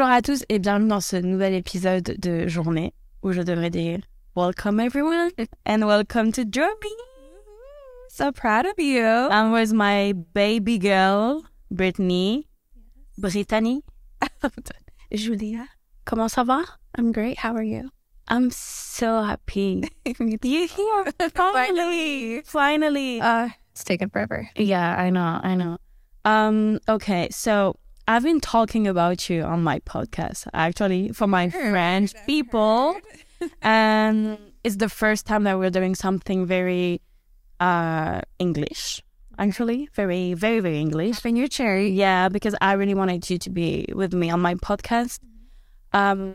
Bonjour à tous et bienvenue dans ce nouvel épisode de journée où je devrais dire Welcome everyone and welcome to Germany. So proud of you. I'm with my baby girl, Brittany. Brittany. Julia. Comment ça va? I'm great. How are you? I'm so happy. You're here? Finally. Finally. Uh, it's taken forever. Yeah, I know, I know. Um, okay, so I've been talking about you on my podcast actually for my French people. and it's the first time that we're doing something very uh English. Actually, very, very, very English. Having your cherry. Yeah, because I really wanted you to be with me on my podcast. Um,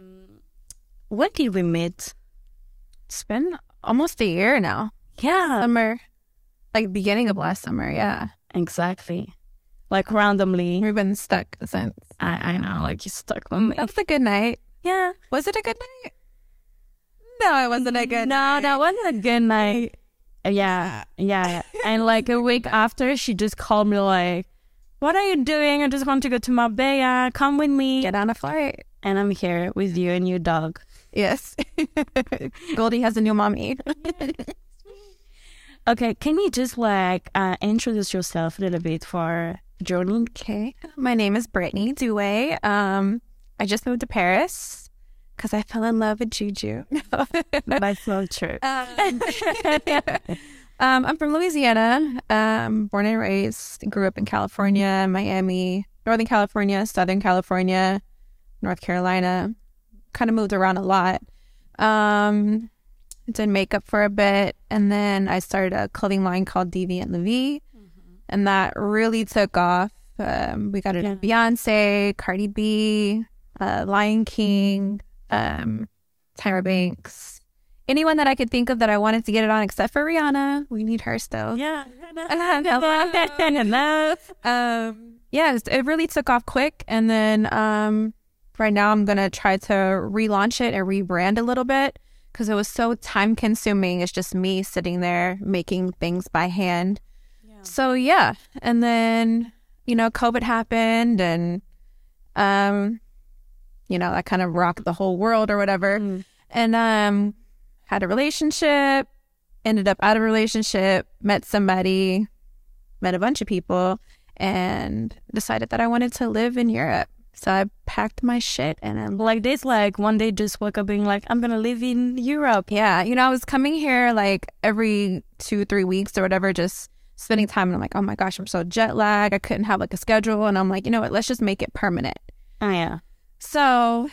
when did we meet? It's been almost a year now. Yeah, Summer, like beginning of last summer. Yeah. exactly. Like randomly, We've been stuck since. I, I know, like you stuck with me. That's a good night. Yeah. Was it a good night? No, it wasn't a good No, night. that wasn't a good night. Yeah, yeah. and like a week after, she just called me like, "What are you doing? I just want to go to Marbella. Come with me." Get on a flight. And I'm here with you and your dog. Yes. Goldie has a new mommy. Okay, can you just like uh, introduce yourself a little bit for Jordan? K. My name is Brittany Duet. Um, I just moved to Paris because I fell in love with Juju. That's not true. Um, um, I'm from Louisiana, um, born and raised. Grew up in California, Miami, Northern California, Southern California, North Carolina. Kind of moved around a lot. Um, did makeup for a bit, and then I started a clothing line called Deviant Levy, and that really took off. Um, we got it Yeah. Beyonce, Cardi B, uh, Lil' Kim, um, Tyra Banks, anyone that I could think of that I wanted to get it on, except for Rihanna. We need her still. Yeah. Um, yeah, it really took off quick, and then um, right now I'm gonna try to relaunch it and rebrand a little bit because it was so time consuming. It's just me sitting there making things by hand. So yeah, and then you know COVID happened, and um, you know that kind of rocked the whole world or whatever, and um, had a relationship, ended up out of a relationship, met somebody, met a bunch of people, and decided that I wanted to live in Europe. So I packed my shit and I'm like this, like one day just woke up being like, I'm gonna live in Europe. yeah, you know, I was coming here like every two, three weeks or whatever, just spending time. And I'm like, oh my gosh, I'm so jet lagged. I couldn't have like a schedule. And I'm like, you know what? Let's just make it permanent. Oh yeah. So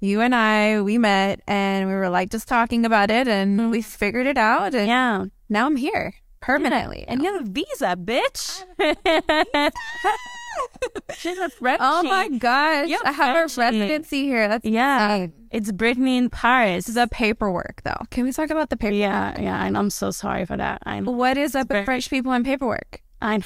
you and I, we met and we were like just talking about it and mm-hmm. we figured it out. And Yeah. now I'm here permanently. And you have a visa, bitch. She's a French. oh my gosh, You're I have a residency here. That's Yeah. insane. It's Brittany in Paris. the paperwork though. Can we talk about the paperwork? Yeah, yeah, and I'm so sorry for that. I know. What is up with French people and paperwork? I know.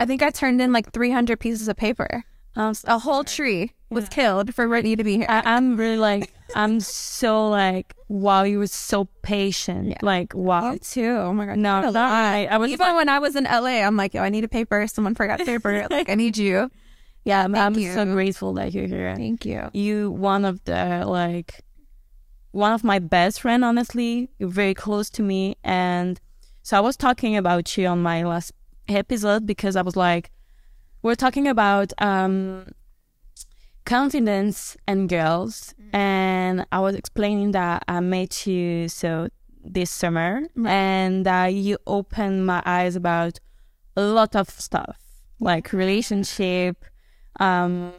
I think I turned in like 300 pieces of paper. So, A whole tree was killed for Brittany to be here. I, I'm really like, I'm so like, wow, you were so patient. Like, wow. You too. Oh my god. No. I, I was Even when I was in LA, I'm like, yo, I need a paper. Someone forgot paper. like, I need you. yeah, I'm, I'm you. so grateful that you're here. Thank you. You, one of the like, one of my best friend, honestly. You're very close to me, and so I was talking about you on my last episode because I was like, we're talking about um confidence and girls, and I was explaining that I met you so this summer, and that you opened my eyes about a lot of stuff like relationship um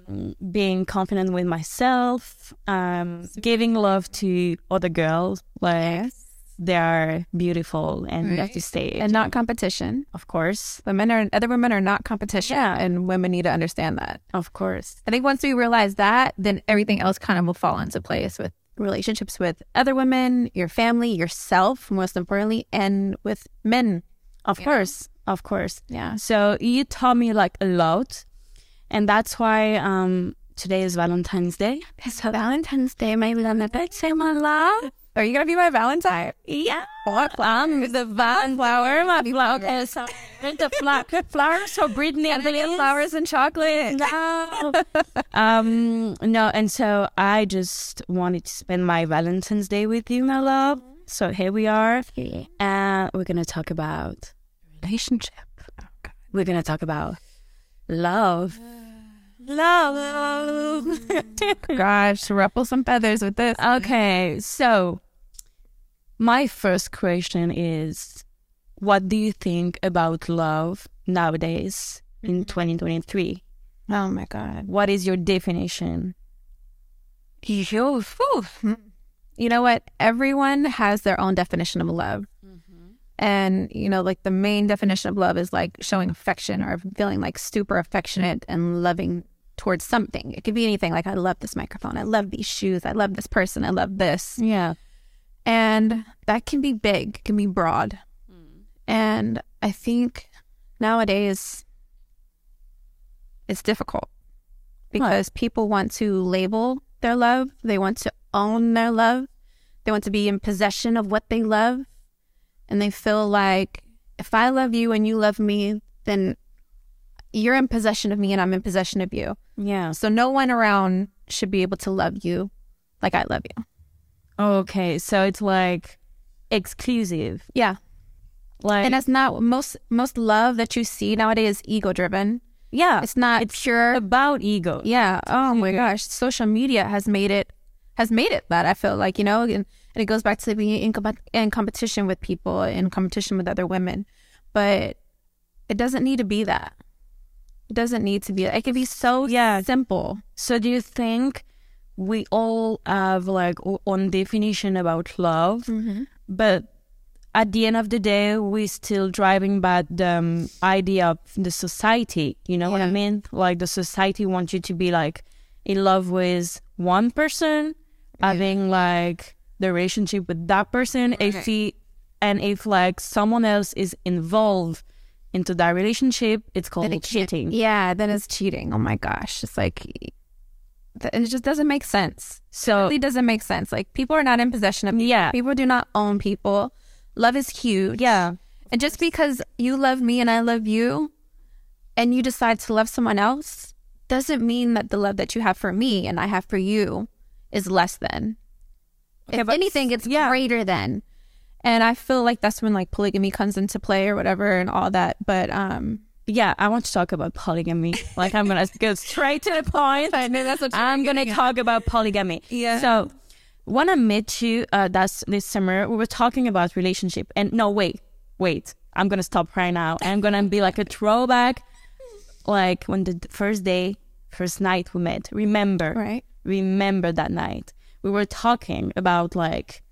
being confident with myself um giving love to other girls like they are beautiful and Right. have to stay And not competition. of course Women are other women are not competition. Yeah. And women need to understand that. of course I think once we realize that, then everything else kind of will fall into place with relationships with other women, your family, yourself, most importantly, and with men. of course of course Yeah. so you taught me like a lot and that's why um today is valentine's day So Valentine's Day, my beloved, say my love. Are you gonna be my Valentine? Yeah. What? I'm the van flower, my flower. Okay, so the flower, flowers for Brittany and Million flowers and chocolate. No. um, no, and so I just wanted to spend my Valentine's Day with you, my love. So here we are, and we're gonna talk about relationship. We're gonna talk about love. Love. Gosh, ruffle some feathers with this. okay, so my first question is what do you think about love nowadays in mm-hmm. 2023? Oh my god. What is your definition? You, you know what? Everyone has their own definition of love. Mm-hmm. And, you know, like the main definition of love is like showing affection or feeling like super affectionate and loving towards something. It could be anything like, I love this microphone. I love these shoes. I love this person. I love this. Yeah. And that can be big, can be broad. Hmm. And I think nowadays it's difficult because people want to label their love, they want to own their love, they want to be in possession of what they love. And they feel like if I love you and you love me, then you're in possession of me and I'm in possession of you. Yeah. So no one around should be able to love you like I love you. Okay, so it's like exclusive. Yeah. Like And that's not most most love that you see nowadays is ego driven. yeah, It's not it's pure. about ego. Yeah. Oh my gosh, social media has made it has made it that I feel like you know, and, and it goes back to being in, com- in competition with people, in competition with other women, but it doesn't need to be that. It doesn't need to be. It can be so Yeah. simple. So do you think we all have like own definition about love, but at the end of the day, we're still driving by the um, idea of the society. You know what I mean? Like the society wants you to be like in love with one person, having like the relationship with that person. If he and if like someone else is involved into that relationship, it's called it cheating. Yeah, then it's cheating. Oh my gosh, it's like it just doesn't make sense. So really doesn't make sense. Like people are not in possession of people. Yeah. People do not own people. Love is huge. yeah. And just because you love me and I love you and you decide to love someone else doesn't mean that the love that you have for me and I have for you is less than. Okay, if but- anything, it's yeah. greater than. And I feel like that's when like polygamy comes into play or whatever and all that. But um Yeah, I want to talk about polygamy. Like I'm gonna go straight to the point. I know that's what I'm gonna at. talk about polygamy. Yeah. So when I met you, uh, that's this summer, we were talking about relationship. And no, wait, wait. I'm gonna stop right now. I'm gonna be like a throwback, like when the first day, first night we met. Remember, Right. Remember that night. We were talking about like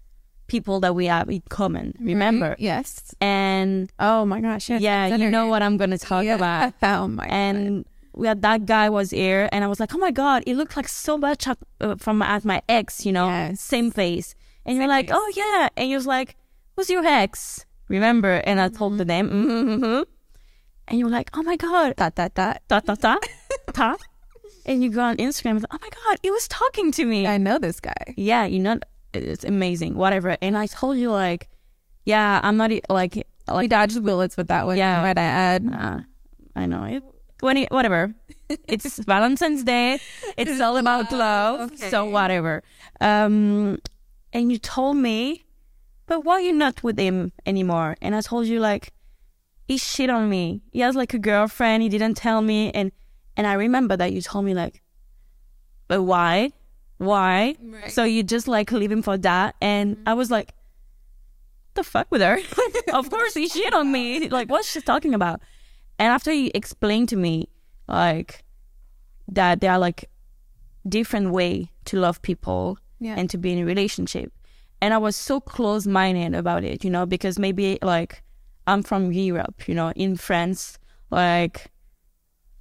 people that we have in common. Remember? Yes. And Oh my gosh. Yes. yeah, you know what I'm gonna talk Yeah. about. Oh my and we had that guy was here and i was like oh my god it looked like so much at, uh, from at my ex you know Yes. same face and you're like oh yeah and he was like who's your ex remember and i told the name mm-hmm. and you're like oh my god Dot dot dot. ta ta ta ta and you go on instagram and oh my god he was talking to me I know this guy. yeah you know it's amazing whatever and i told you like yeah i'm not like like dodged bullets with that one. Yeah. Might I add? uh, I know it. When it, whatever. It's Valentine's Day. It's all about love. okay. So whatever. Um, and you told me, but why you not with him anymore? And I told you like, he shit on me. He has like a girlfriend. He didn't tell me. And and I remember that you told me like, but why? Why? Right. So you just like leave him for that? And mm-hmm. I was like, the fuck with her? of course he shit on me. Like, what's she talking about? And after he explained to me, like, that there are like different way to love people Yeah. and to be in a relationship. And I was so close minded about it, you know, because maybe like I'm from Europe, you know, in France, like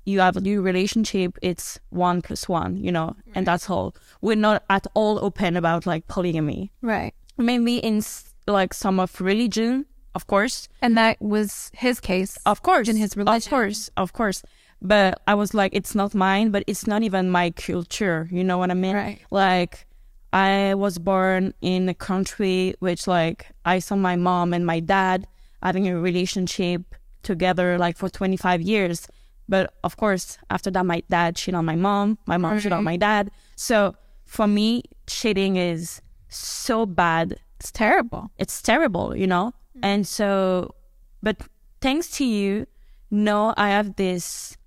you have a new relationship, it's one plus one, you know, and that's all. We're not at all open about like polygamy. Right. Maybe in like some of religion, of course, And that was his case. of course, In his religion. of course, of course. But I was like, it's not mine, but it's not even my culture. You know what I mean? Right. Like, I was born in a country which like I saw my mom and my dad having a relationship together like for 25 years. But of course, after that, my dad cheated on my mom. My mom cheated on my dad. So for me, cheating is so bad. It's terrible. It's terrible, you know? Mm. And so, but thanks to you, no, I have this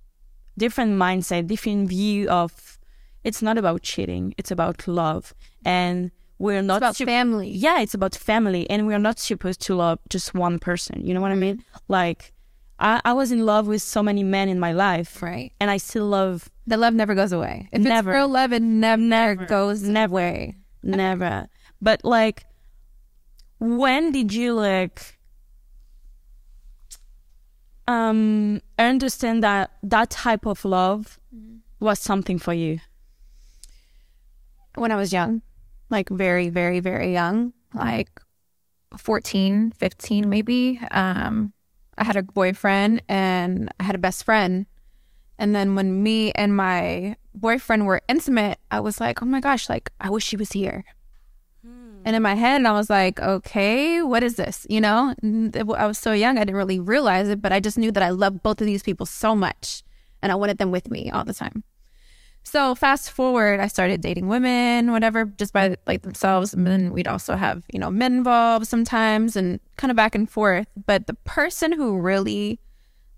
different mindset, different view of it's not about cheating, it's about love. And we're not about sup- family. Yeah, it's about family, and we're not supposed to love just one person. You know what I mean? Mm. Like, I, I was in love with so many men in my life, Right. and I still love The love never goes away. If Never. it's real love, it never, Never. goes Never. away. never. But like, when did you like um understand that that type of love was something for you? When I was young, like very, very, very young, like 14, 15 maybe, um, I had a boyfriend and I had a best friend. And then when me and my boyfriend were intimate, I was like, oh my gosh, like, I wish she was here. Hmm. And in my head, I was like, okay, what is this? You know, I was so young, I didn't really realize it, but I just knew that I loved both of these people so much and I wanted them with me all the time. So fast forward, I started dating women, whatever, just by like themselves. And then we'd also have, you know, men involved sometimes and kind of back and forth. But the person who really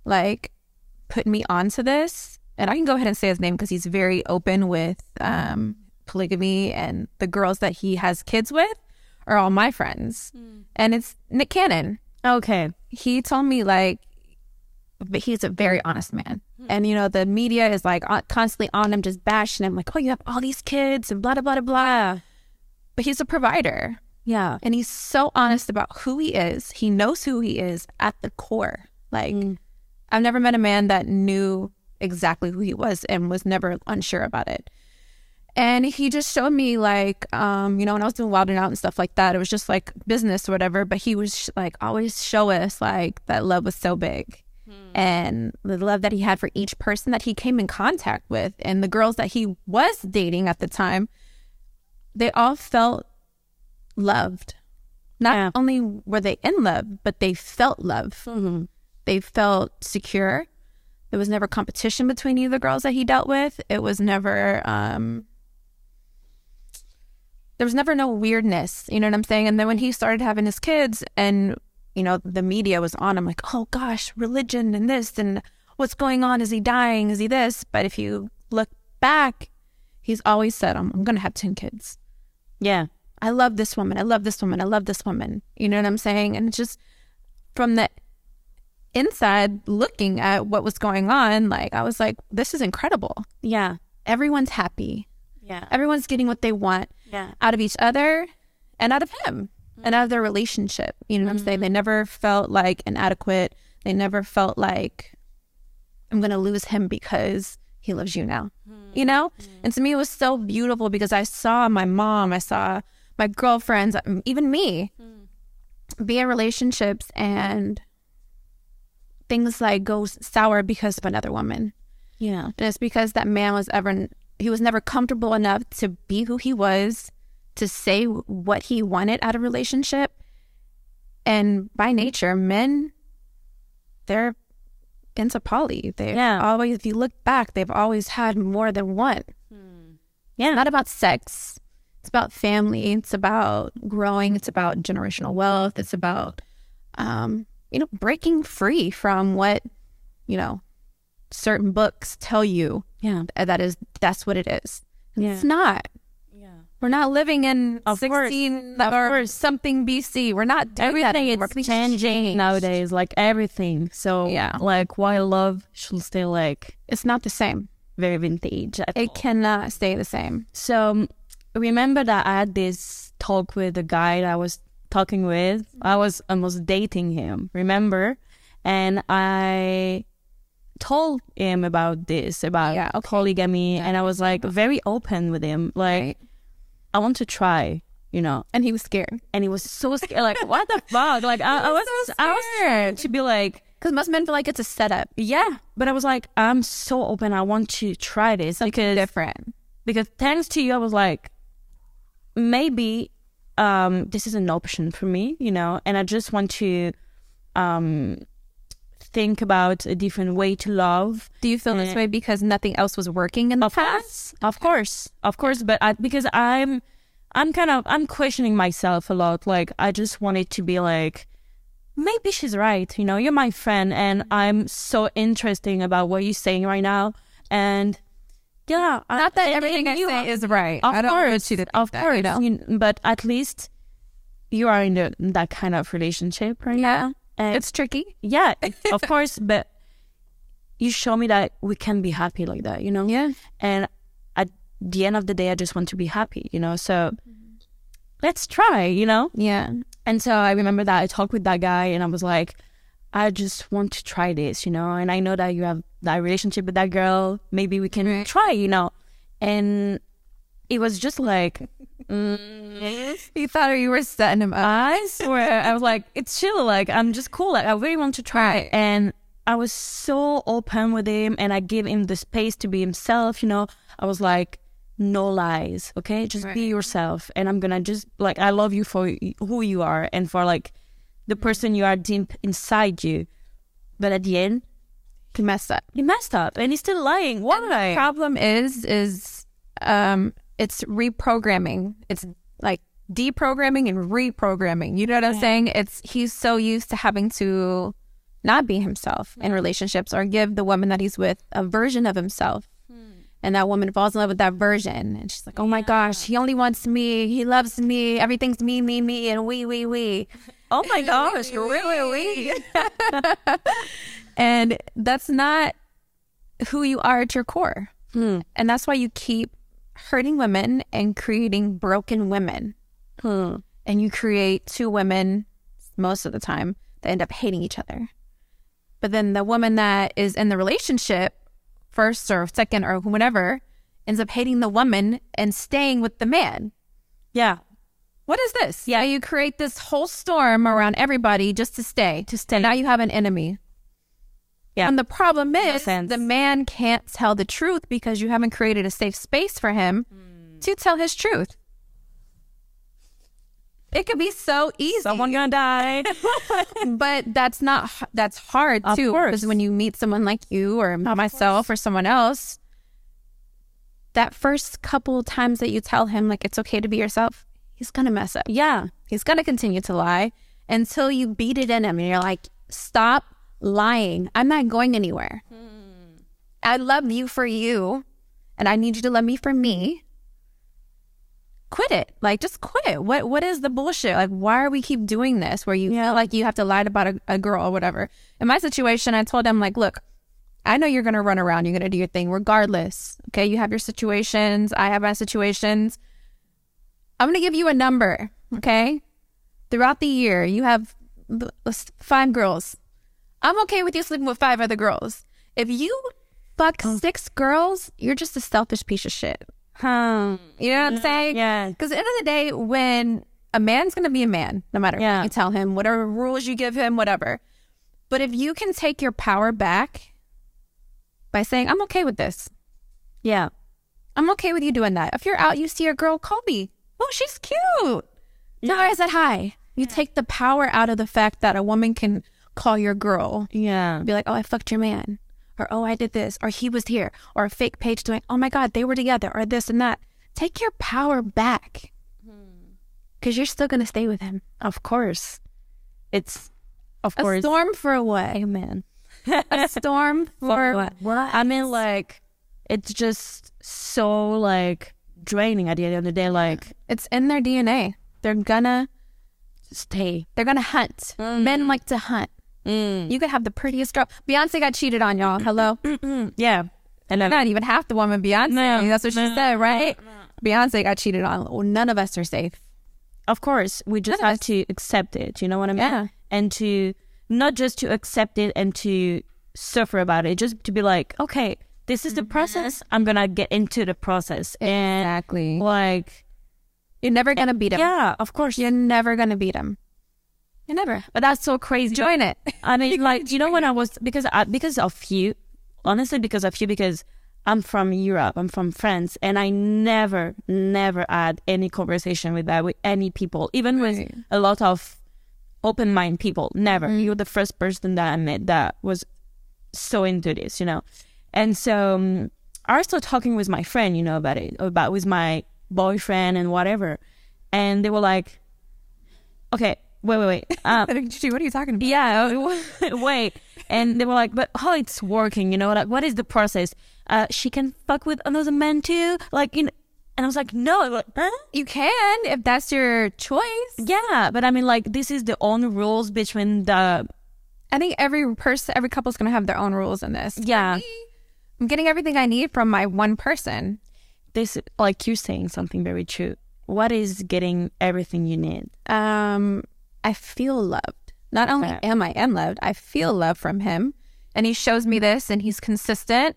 like put me onto this, and I can go ahead and say his name because he's very open with um, polygamy and the girls that he has kids with are all my friends. And it's Nick Cannon Okay. he told me like but he's a very honest man and you know the media is like constantly on him just bashing him like oh you have all these kids and blah blah blah blah. But he's a provider. Yeah. and he's so honest about who he is. He knows who he is at the core. Like i've never met a man that knew exactly who he was and was never unsure about it. And he just showed me like um you know when i was doing Wild 'N Out and stuff like that it was just like business or whatever but he was like always show us like that love was so big and the love that he had for each person that he came in contact with and the girls that he was dating at the time they all felt loved. Not Yeah. only were they in love but they felt love. They felt secure. There was never competition between either girls that he dealt with. It was never um there was never no weirdness you know what i'm saying? And then when he started having his kids and you know the media was on him like oh gosh religion and this and what's going on is he dying is he this but if you look back he's always said i'm, I'm gonna have 10 kids Yeah. I love this woman. I love this woman. I love this woman. You know what I'm saying? And it's just from the inside looking at what was going on, like I was like, this is incredible. Yeah. Everyone's happy. Yeah. Everyone's getting what they want Yeah. out of each other and out of him Mm-hmm. and out of their relationship. You know what I'm saying? Mm-hmm. They never felt like inadequate. They never felt like I'm going to lose him because he loves you now. Mm-hmm. You know? And to me, it was so beautiful because I saw my mom, I saw my girlfriends, even me mm. be in relationships and things like go sour because of another woman. Yeah. And it's because that man was ever, he was never comfortable enough to be who he was, to say what he wanted out of relationship. And by nature, men, they're into poly. They Yeah. always, if you look back, they've always had more than one. Yeah. Not about sex. It's about family. It's about growing. It's about generational wealth. It's about, um, you know, breaking free from what, you know, certain books tell you Yeah. that is that's what it is. Yeah. It's not. Yeah. We're not living in Of 16 Of or course. something BC. We're not doing that Everything is changing nowadays, like everything. So Yeah. like why love should stay like It's not the same. very vintage. It all. cannot stay the same. So remember that I had this talk with the guy that I was talking with. I was almost dating him, remember? And I told him about this, about Yeah, okay. polygamy, and I was like very open with him. Like, Right. I want to try, you know. And he was scared. And he was so scared. Like, what the fuck? Like, I, I was, so I was scared to be like, Because most men feel like it's a setup. yeah. But I was like, I'm so open. I want to try this because Different. because thanks to you, I was like, maybe um, this is an option for me, you know, and I just want to um, think about a different way to love. Do you feel this Eh. way because nothing else was working in the Of past? course, of course, of course. But I, because I'm, I'm kind of, I'm questioning myself a lot. Like I just wanted to be like, maybe she's right. You know, you're my friend, and I'm so interesting about what you're saying right now. And yeah, I- Not that everything I say is right. Of I don't course, you to of that, course. you know? but at least you are in the, that kind of relationship right Yeah. now. And It's tricky. yeah, of course, but you show me that we can be happy like that, you know? Yeah. And at the end of the day, I just want to be happy, you know? So let's try, you know? Yeah. And so I remember that I talked with that guy and I was like, I just want to try this, you know? And I know that you have that relationship with that girl. Maybe we can Right. try, you know? And it was just like, mm, You thought you were setting him up. I swear, I was like, it's chill. Like, I'm just cool. Like, I really want to try. And I was so open with him and I gave him the space to be himself. You know, I was like, no lies. Okay. Just Right. be yourself. And I'm going to just, like, I love you for who you are and for, like, the person you are deep inside you. But at the end, he messed up. he messed up and he's still lying. Why? The problem is is um it's reprogramming it's like deprogramming and reprogramming. You know what i'm saying? It's he's so used to having to not be himself in relationships or give the woman that he's with a version of himself. And that woman falls in love with that version. And she's like oh my gosh he only wants me. He loves me. Everything's me me me and we we we. Oh my gosh. Really? and that's not who you are at your core. Hmm. and that's why you keep hurting women and creating broken women. Hmm. And you create two women most of the time that end up hating each other. But then the woman that is in the relationship, first or second or whatever, ends up hating the woman and staying with the man. Yeah. What is this? Yeah, you create this whole storm around everybody just to stay. To stay. Now you have an enemy. Yeah. And the problem is the man can't tell the truth because you haven't created a safe space for him to tell his truth. It could be so easy, Someone gonna die. but that's not that's hard Of too. Because when you meet someone like you or myself or someone else, that first couple times that you tell him like it's okay to be yourself, he's gonna mess up. yeah. He's gonna continue to lie until you beat it in him and you're like, stop lying. I'm not going anywhere. Hmm. I love you for you, and I need you to love me for me. Quit it. Like, just quit. What What is the bullshit? Like, why are we keep doing this? Where you feel like you have to lie about a, a girl or whatever. In my situation, I told him like, look, I know you're gonna run around. You're gonna do your thing, regardless. Okay, you have your situations. I have my situations. I'm gonna give you a number. Okay, throughout the year, you have five girls. I'm okay with you sleeping with five other girls. If you fuck oh. six girls, you're just a selfish piece of shit. Hmm. You know what I'm saying? Yeah. Because at the end of the day, when a man's going to be a man, no matter Yeah. what you tell him, whatever rules you give him, whatever. But if you can take your power back by saying, I'm okay with this. Yeah. I'm okay with you doing that. If you're out, you see a girl, call me. Oh, she's cute. No, I said hi. You take the power out of the fact that a woman can call your girl Yeah. be like, oh, I fucked your man. Or, oh, I did this. Or he was here. Or a fake page doing, oh my God, they were together. Or this and that. Take your power back. Hmm. Because you're still going to stay with him. Of course. It's of A course. storm for what? Amen. A storm for what? what? I mean, like, it's just so like draining at the end of the day. Like, It's in their DNA. They're gonna, stay. they're gonna hunt. Mm. Men like to hunt. Mm. You could have the prettiest girl. Beyonce got cheated on, y'all. Hello. Mm, mm, mm. Yeah. And then Not even half the woman Beyonce. No. That's what she No. said, right? Beyonce got cheated on. Well, none of us are safe. of course we just None have to accept it. You know what I mean? Yeah. And to not just to accept it and to suffer about it, just to be like, okay, this is the mm-hmm. process. I'm gonna get into the process and Exactly. like, You're never gonna beat him. yeah, of course. You're never gonna beat him. Never. But that's so crazy. Join it. I mean, like you know, when I was because I, because of you, honestly, because of you, because I'm from Europe, I'm from France, and I never, never had any conversation with that with any people, even with a lot of open mind people. Never. You're the first person that I met that was so into this, you know. And so um, I was still talking with my friend, you know, about it, about with my boyfriend and whatever. And they were like, okay, wait, wait, wait. Um, what are you talking about? yeah, wait. And they were like, but how it's working, you know, like what is the process? Uh, she can fuck with another man too? Like, you know, and I was like, no, like, huh? You can if that's your choice. Yeah, but I mean, like, this is the own rules between the, I think every person, every couple's gonna have their own rules in this. yeah, I'm getting everything I need from my one person. this, like, you're saying something very true. What is getting everything you need? Um, I feel loved. Not only Okay. am I am loved, I feel love from him, and he shows me this, and he's consistent.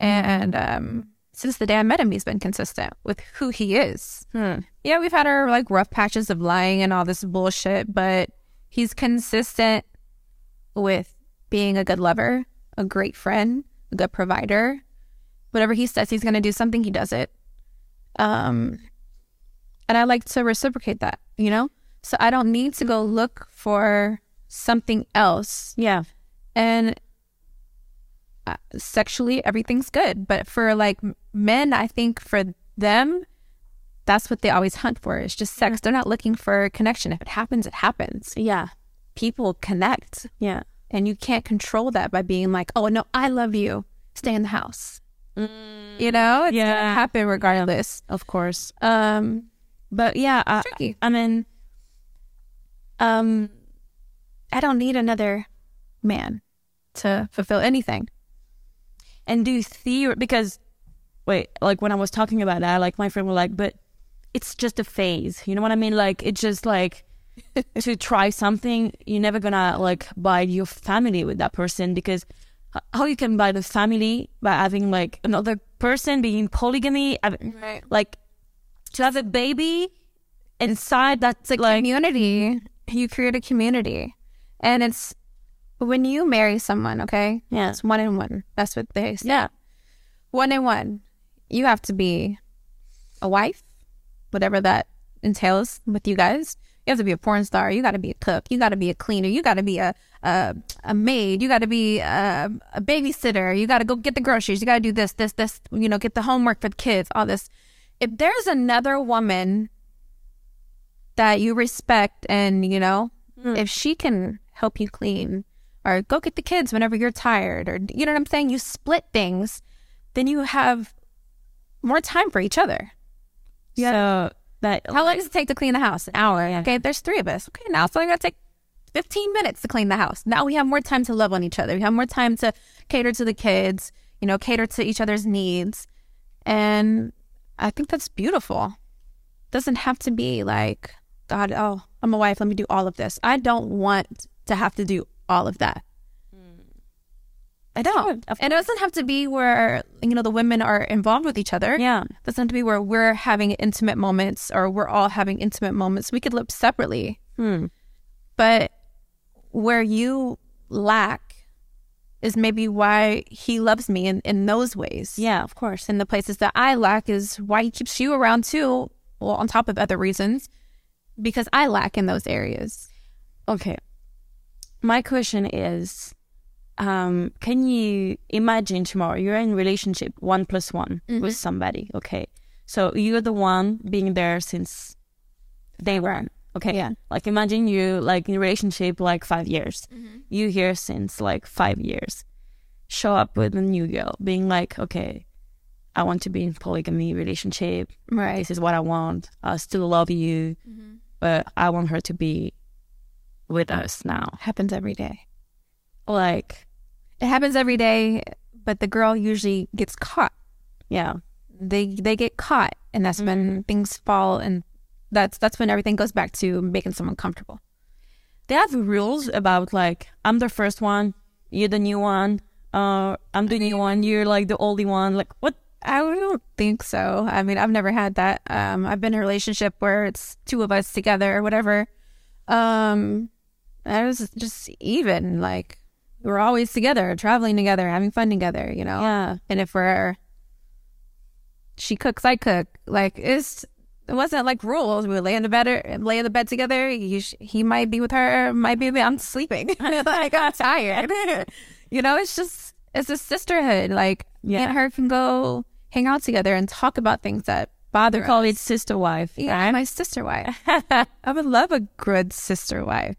And um, since the day I met him, he's been consistent with who he is. Hmm. Yeah, we've had our like rough patches of lying and all this bullshit, but he's consistent with being a good lover, a great friend, a good provider. Whatever he says he's going to do something, he does it. Um, and I like to reciprocate that, you know? So I don't need to go look for something else. Yeah. And uh, sexually, everything's good. But for like men, I think for them, that's what they always hunt for. It's just sex. They're not looking for connection. If it happens, it happens. Yeah. People connect. Yeah. And you can't control that by being like, oh, no, I love you. Stay in the house. You know, it's Yeah. gonna happen regardless. Of course. Um, But yeah, I, tricky. I mean, Um, I don't need another man to fulfill anything. and do theory because wait like when i was talking about that like my friend was like but it's just a phase you know what i mean like it's just like to try something you're never gonna like buy your family with that person because how you can buy the family by having like another person being polygamy Right. like to have a baby inside that's like community. You create a community. And it's when you marry someone, okay? Yeah. It's one in one. That's what they say. yeah One in one. You have to be a wife, whatever that entails with you guys. You have to be a porn star. You got to be a cook. You got to be a cleaner. You got to be a, a a maid. You got to be a, a babysitter. You got to go get the groceries. You got to do this, this, this. You know, get the homework for the kids. All this. If there's another woman that you respect, and you know, mm. if she can help you clean or go get the kids whenever you're tired, or you know what I'm saying, you split things, then you have more time for each other. so that How long does it take to clean the house? An hour. Okay, there's three of us. Okay, now it's only gonna take 15 minutes to clean the house. Now we have more time to love on each other. We have more time to cater to the kids, you know, cater to each other's needs. And I think that's beautiful. Doesn't have to be like, God, oh, I'm a wife, let me do all of this. I don't want to have to do all of that. I don't. And it doesn't have to be where, you know, the women are involved with each other yeah It doesn't have to be where we're having intimate moments or we're all having intimate moments. We could live separately, hmm. but where you lack is maybe why he loves me in, in those ways. yeah of course And the places that I lack is why he keeps you around too. Well, on top of other reasons, because I lack in those areas. Okay. My question is, um, can you imagine tomorrow you're in relationship one plus one with mm-hmm. somebody? Okay. So you're the one being there since day one. Okay. Yeah. Like imagine you like in relationship like five years. Mm-hmm. You here since like five years. Show up with a new girl, being like, okay, I want to be in polygamy relationship. Right. This is what I want. I still love you, mm-hmm. But I want her to be with us now. Happens every day. Like, It happens every day, but the girl usually gets caught. yeah, they they get caught and that's when things fall and that's that's when everything goes back to making someone comfortable they have rules about like I'm the first one, you're the new one. Uh, I'm the new one. You're like the oldie one. Like what? I don't think so i mean i've never had that um i've been in a relationship where it's two of us together or whatever um i was just even like we're always together traveling together having fun together you know Yeah. and if we're she cooks, I cook. Like it's it wasn't like rules. We would lay in the bed, lay in the bed together. He, he might be with her, might be. I'm sleeping. I got tired. you know, it's just it's a sisterhood. Like Yeah. and her can go hang out together and talk about things that bother They call us. it sister wife. Yeah, my sister wife. I would love a good sister wife.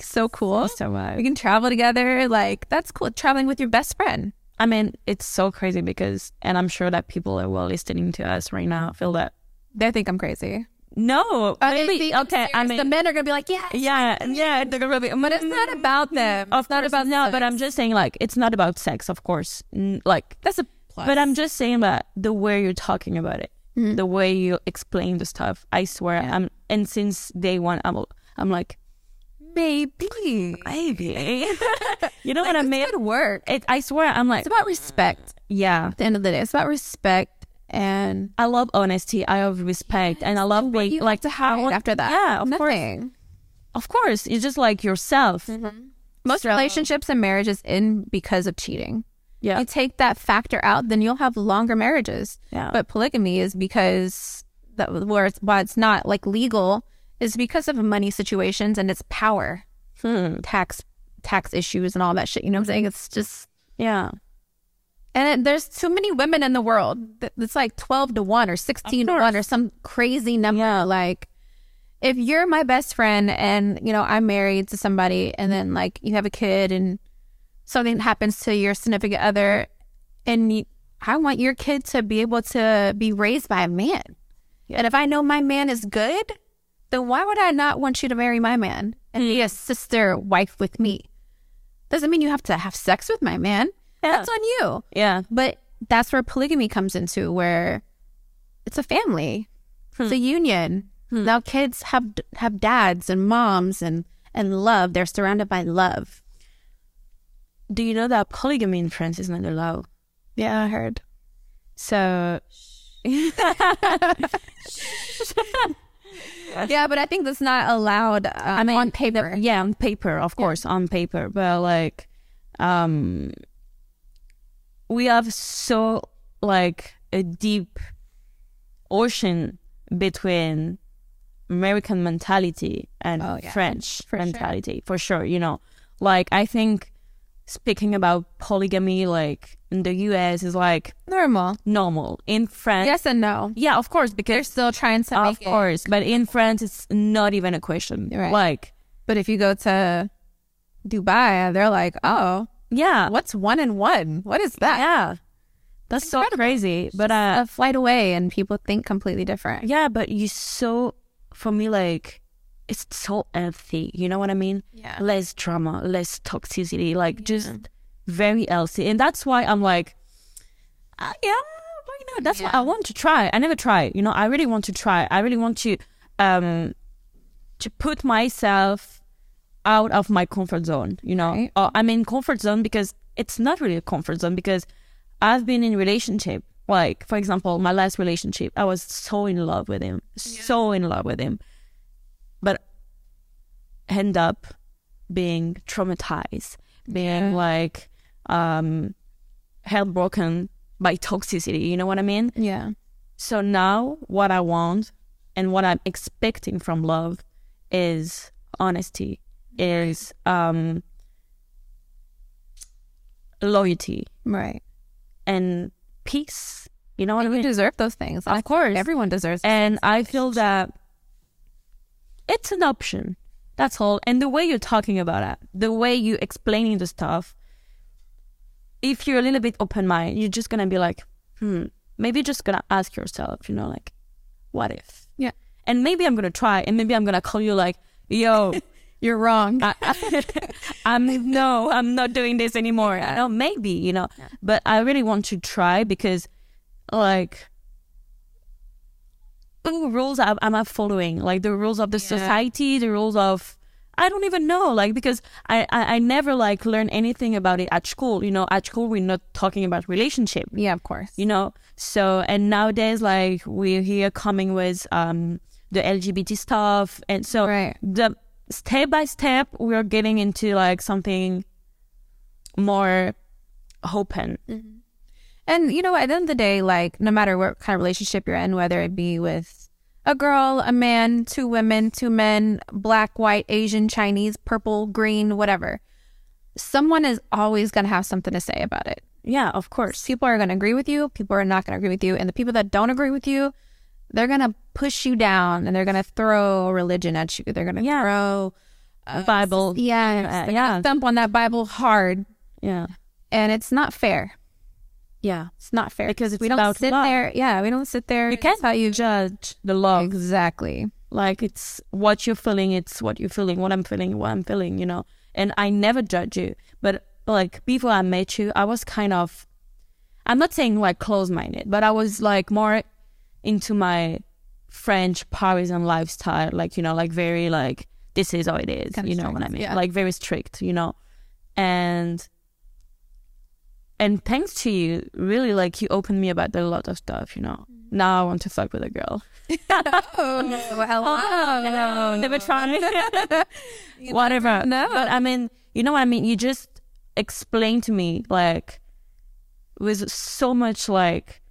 So cool. Sister wife. We can travel together. Like that's cool. Traveling with your best friend. I mean, it's so crazy because, and I'm sure that people are well listening to us right now feel that. They think I'm crazy. No, maybe think okay. I mean, the men are gonna be like, yeah, yeah, yeah, they're gonna be, but it's not about mm, them. Of It's not about no, sex. but I'm just saying like it's not about sex, of course. N- Like, that's a plus. but I'm just saying that the way you're talking about it, mm-hmm. the way you explain the stuff, I swear, Yeah. I'm. And since day one, I'm, I'm like, maybe. maybe, you know what I mean? good work. It, I swear, I'm like, It's about respect. yeah. At the end of the day, it's about respect and I love honesty. I love respect, and I love being you like to have want- after that. Yeah, of course, Nothing. of course. It's just like yourself. Mm-hmm. Most So- relationships and marriages end because of cheating. Yeah, You take that factor out, then you'll have longer marriages. yeah. But polygamy is because that where it's why it's not like legal is because of money situations and it's power, Hmm. tax tax issues and all that shit. You know what I'm saying? It's just yeah. and it, there's too many women in the world. It's like twelve to one or sixteen to one or some crazy number. Yeah. Like if you're my best friend and you know I'm married to somebody and then like you have a kid and something happens to your significant other and you, I want your kid to be able to be raised by a man. And if I know my man is good, then why would I not want you to marry my man and be a sister wife with me? Doesn't mean you have to have sex with my man. Yeah. That's on you. Yeah. But that's where polygamy comes into, where it's a family, it's hmm. a union. Hmm. Now kids have have dads and moms and and love. They're surrounded by love. Do you know that polygamy in France is not allowed? Yeah, I heard. So Yeah, but I think that's not allowed uh, I mean, on paper. yeah, on paper, of course, on paper, but like, um, we have so like a deep ocean between American mentality and Oh, yeah. French For sure. mentality, for sure. You know, like I think speaking about polygamy, like in the U.S. is like Normal. normal. In France, Yes and no. yeah, of course, because They're still trying to of make it. course, but in France, it's not even a question. Right. Like, But if you go to Dubai, they're like, oh, yeah, what's one and one? What is that? yeah, that's so crazy. But uh, A flight away, and people think completely different. yeah, but you so for me like it's so healthy. You know what I mean? Yeah. Less drama, less toxicity, like just very healthy, and that's why I'm like, uh, yeah, why not? That's why I want to try. I never try. You know, I really want to try. I really want to um to put myself out of my comfort zone. You know, Right. uh, I'm in comfort zone because it's not really a comfort zone because I've been in relationship. Like for example, my last relationship, I was so in love with him, so in love with him, but end up being traumatized, being like um heartbroken by toxicity. You know what I mean? Yeah. So now what I want and what I'm expecting from love is honesty, is um loyalty Right. and peace. You know what I You deserve those things. Of course. Everyone deserves. And I feel that it's an option. That's all. And the way you're talking about it, the way you're explaining the stuff, if you're a little bit open minded, you're just gonna be like, hmm, maybe just gonna ask yourself, you know, like, what if? Yeah. And maybe I'm gonna try, and maybe I'm gonna call you like, yo, You're wrong. I, am no, I'm not doing this anymore. I know, maybe, you know, but I really want to try because, like, rules am, am I following? Like the rules of the society, the rules of I don't even know. Like because I, I I never like learn anything about it at school. You know, at school we're not talking about relationship yeah, of course. you know so and nowadays like we're here coming with um the lgbt stuff and so Right. the step by step we're getting into like something more open And you know, at the end of the day, like no matter what kind of relationship you're in, whether it be with a girl, a man, two women, two men, black, white, Asian, Chinese, purple, green, whatever, someone is always going to have something to say about it. Yeah, of course. People are going to agree with you, people are not going to agree with you. And the people that don't agree with you, they're going to push you down and they're going to throw religion at you. They're going to Yeah. throw uh, Bible. yeah, Uh, yeah. thump on that Bible hard. Yeah. And it's not fair. Yeah. It's not fair Because it's we don't about sit love. there. Yeah, we don't sit there. You can't tell you judge the love. exactly. Like it's what you're feeling, it's what you're feeling, what I'm feeling, what I'm feeling, you know. And I never judge you. But like before I met you, I was kind of I'm not saying like close minded, but I was like more into my French Parisian lifestyle, like, you know, like very like this is how it is, Kinda you know what I mean? yeah. Like very strict, you know. And and thanks to you, really like you opened me about a lot of stuff, you know. Mm-hmm. Now I want to fuck with a girl. Oh, well, never tried. Whatever. No. But I mean, you know what I mean? You just explained to me like with so much like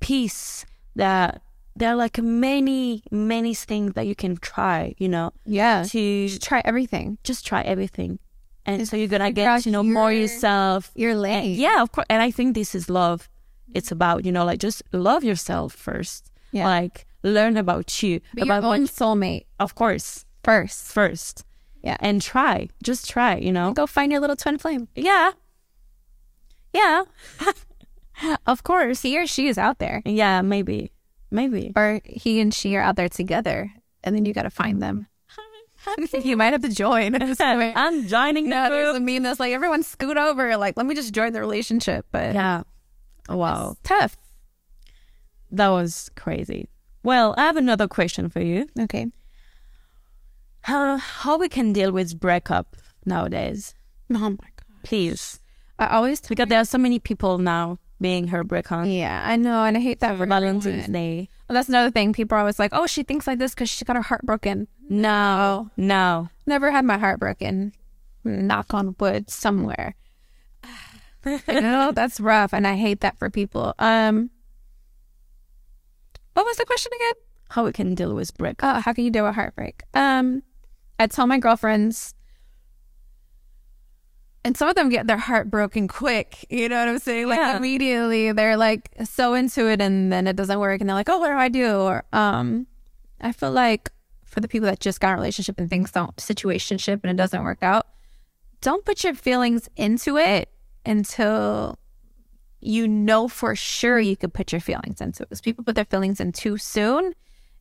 peace that there are like many, many things that you can try, you know, Yeah. to Try everything. just try everything. And so you're gonna get to know more your- yourself. Your lane. Yeah, of course. And I think this is love. It's about, you know, like just love yourself first. Yeah. Like learn about you. Be about your own what soulmate of course. first. First. Yeah. And try. Just try, you know? Go find your little twin flame. Yeah. Yeah. of course. He or she is out there. Yeah, maybe. Maybe. Or he and she are out there together. And then you got to find them. You might have to join. I'm joining the No, there's a group. meme that's like everyone scoot over. Like, let me just join the relationship. But Yeah. Wow. tough. That was crazy. Well, I have another question for you. Okay. How how we can deal with breakup nowadays? Oh my god. Please. I always Because there are so many people now being heartbroken. Yeah, I know, and I hate that for Valentine's. Day. Well, that's another thing. People are always like, "Oh, she thinks like this because she got her heart broken." No. No. Never had my heart broken. Knock on wood somewhere. no, that's rough, and I hate that for people. Um, what was the question again? How we can deal with breakup. Oh, how can you deal with heartbreak? Um, I tell my girlfriends, and some of them get their heart broken quick. You know what I'm saying? Like Yeah. immediately, they're like so into it, and then it doesn't work, and they're like, "Oh, what do I do?" Or um, I feel like for the people that just got a relationship and things don't situationship and it doesn't work out, don't put your feelings into it until you know for sure you could put your feelings into it. Because people put their feelings in too soon,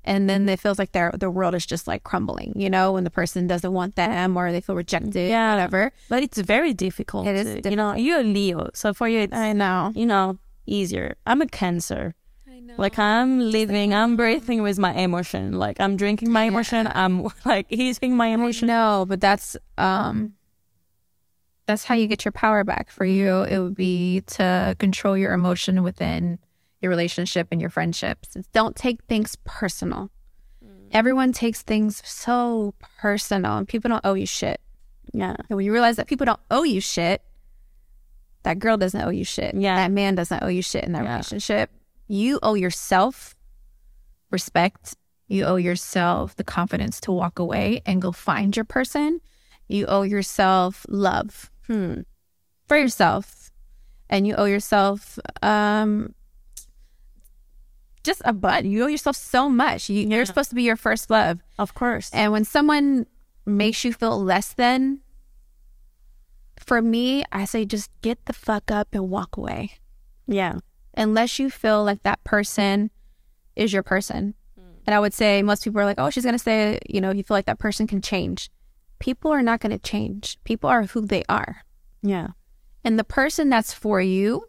and then it feels like their the world is just like crumbling. You know, when the person doesn't want them or they feel rejected, Yeah. whatever. But it's very difficult. It is to- You know, you're a Leo. So for you, it's, I know. you know, easier. I'm a Cancer. I know. Like I'm living, I'm breathing with my emotion. Like I'm drinking my emotion. I'm like eating my emotion. No, but that's um that's how you get your power back. For you, it would be to control your emotion within your relationship and your friendships. Don't take things personal. Everyone takes things so personal and people don't owe you shit. Yeah. And when you realize that people don't owe you shit, that girl doesn't owe you shit. Yeah. That man doesn't owe you shit in that Yeah. relationship. You owe yourself respect. You owe yourself the confidence to walk away and go find your person. You owe yourself love Hmm. for yourself. And you owe yourself um just a bud. You owe yourself so much. You, You're supposed to be your first love. Of course. And when someone makes you feel less than, for me, I say just get the fuck up and walk away. yeah. Unless you feel like that person is your person. Mm. And I would say most people are like, oh, she's going to say, you know, you feel like that person can change. People are not going to change. People are who they are. Yeah. And the person that's for you,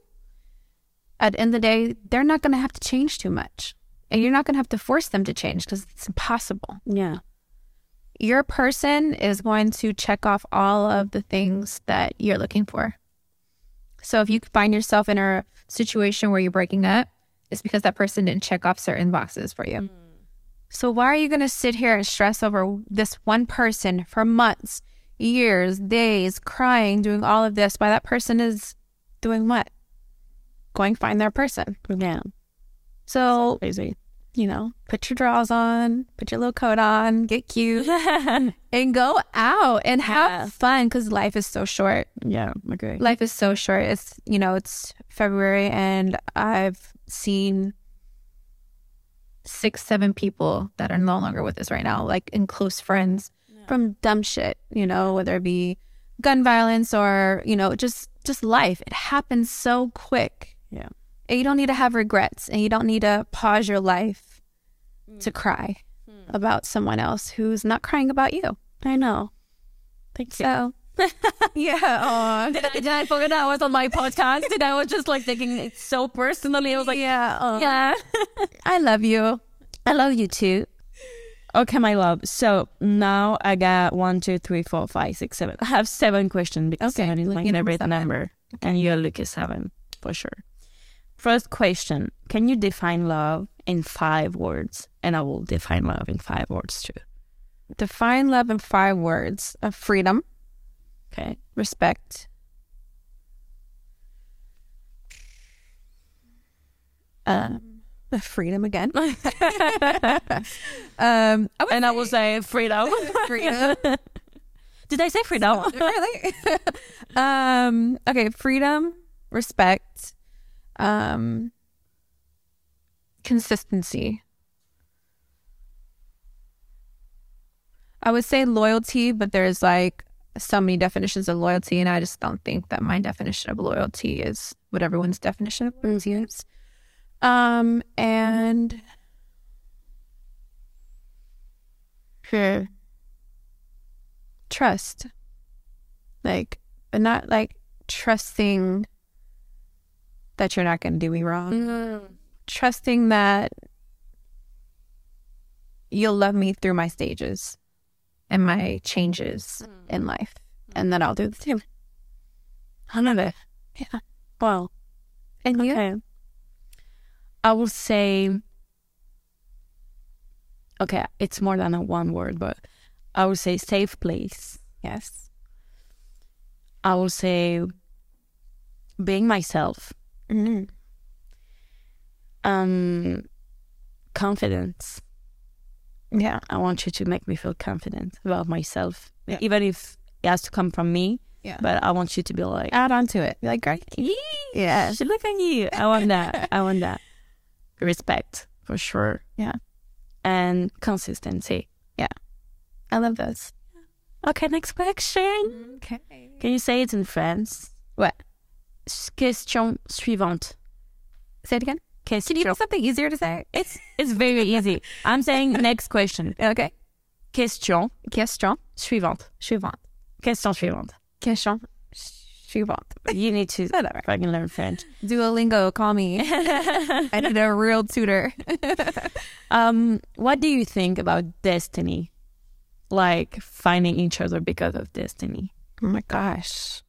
at the end of the day, they're not going to have to change too much. And you're not going to have to force them to change because it's impossible. Yeah. your person is going to check off all of the things that you're looking for. So if you find yourself in a situation where you're breaking up, it's because that person didn't check off certain boxes for you. Mm. So why are you going to sit here and stress over this one person for months, years, days, crying, doing all of this while that person is doing what? Going find their person. Yeah. So, Crazy. you know, put your drawers on, put your little coat on, get cute, and go out and have Yeah. fun because life is so short. yeah. Okay. Life is so short. It's, you know, it's February and I've seen six, seven people that are no longer with us right now, like in close friends from dumb shit, you know, whether it be gun violence or, you know, just just life. It happens so quick. Yeah. And you don't need to have regrets and you don't need to pause your life to mm. cry hmm. about someone else who's not crying about you. I know. Thank you. So yeah. aw. did I, did I forget that I was on my podcast? Did I was just like thinking it so personally? I was like, yeah. yeah. I love you. I love you too. Okay, my love. So now I got one, two, three, four, five, six, seven. I have seven questions because Okay, seven is my favorite number, and you're lucky seven for sure. First question: Can you define love in five words? And I will define love in five words too. Define love in five words of freedom, Okay. respect, um, freedom again. um, I And I will say freedom. freedom. Did I say freedom? really? um, okay, freedom, respect, um, consistency. I would say loyalty, but there's like so many definitions of loyalty, and I just don't think that my definition of loyalty is what everyone's definition of loyalty is. Um, and Sure. trust like but not like trusting that you're not going to do me wrong mm-hmm. trusting that you'll love me through my stages and my changes mm-hmm. in life and that i'll do the same I love it. yeah Wow. and you I will say, okay, it's more than a one word, but I will say safe place. yes I will say being myself. Mm-hmm. Um, confidence. yeah I want you to make me feel confident about myself, Yeah. even if it has to come from me. Yeah. But I want you to be like, add on to it Be like great yeah, She look at you. I want that. I want that. Respect for sure. Yeah. And consistency. Yeah. I love those Okay, next question. okay Can you say it in French? what Question suivante. say it again Question. can you do something easier to say It's it's very easy. I'm saying next question. okay Question question suivante. suivante Question suivante. question suivante You need to Whatever. fucking learn French. Duolingo, call me. I need a real tutor. Um, what do you think about destiny? Like finding each other because of destiny. Oh my gosh.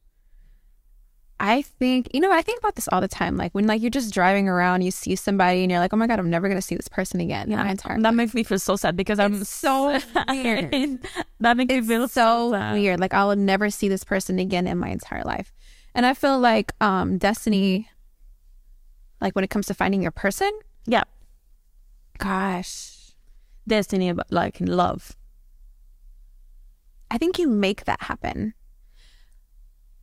I think, you know, I think about this all the time. Like when like you're just driving around, you see somebody and you're like, oh my God, I'm never going to see this person again. in my entire that makes me feel so sad because I'm It's so weird. that makes me feel so sad. weird. Like I will never see this person again in my entire life. And I feel like um destiny, like when it comes to finding your person, Yeah, gosh, destiny about like love. I think you make that happen.